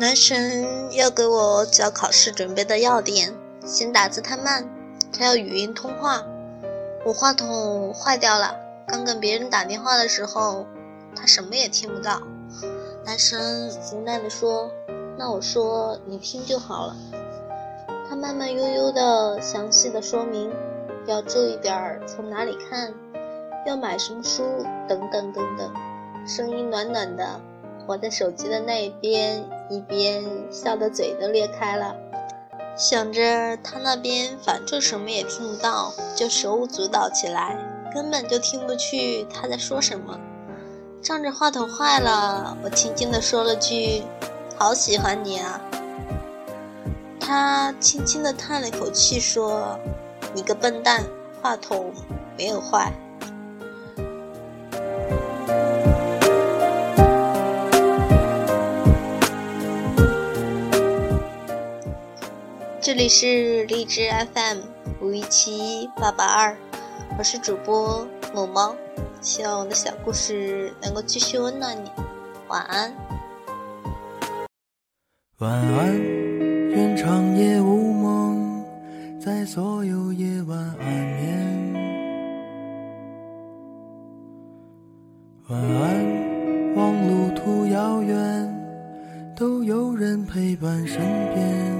男神要给我交考试准备的要点，嫌打字太慢，他要语音通话。我话筒坏掉了，刚跟别人打电话的时候，他什么也听不到。男神无奈地说：“那我说你听就好了。”他慢慢悠悠的详细的说明，要注意点儿从哪里看，要买什么书等等等等，声音暖暖的。我在手机的那一边，一边笑得嘴都裂开了，想着他那边反正什么也听不到，就手舞足蹈起来，根本就听不去他在说什么。仗着话筒坏了，我轻轻地说了句：“好喜欢你啊。”他轻轻地叹了口气说：“你个笨蛋，话筒没有坏。”这里是荔枝 FM 五一七八八二，我是主播某猫，希望我的小故事能够继续温暖你。晚安。晚安，愿长夜无梦，在所有夜晚安眠。晚安，望路途遥远，都有人陪伴身边。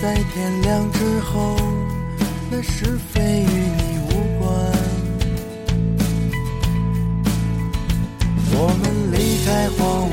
在天亮之后，那是非与你无关。我们离开荒芜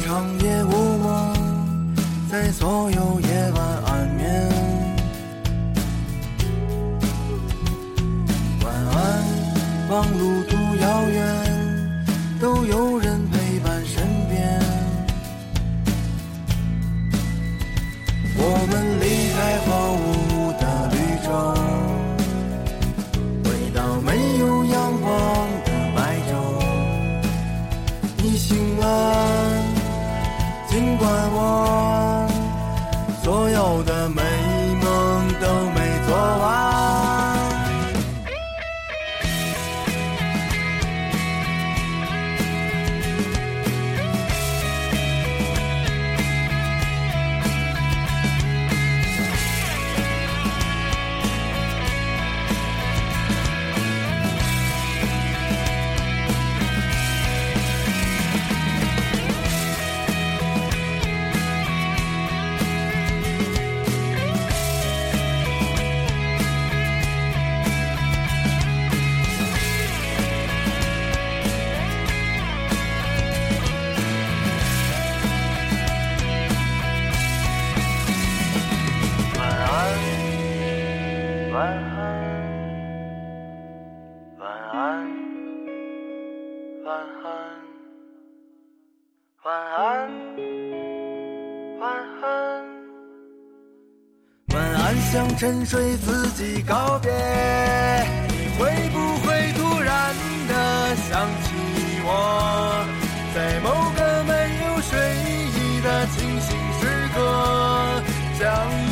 长夜无梦，在所有夜晚安眠。晚安，望路途遥远，都有人晚安，晚安，晚安，晚安，晚安，晚安。想沉睡自己告别，你会不会突然的想起我？在某个没有睡意的清醒时刻，想你。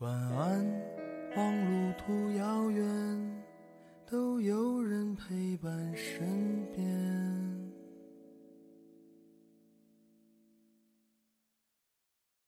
晚安，望路途遥远，都有人陪伴身边。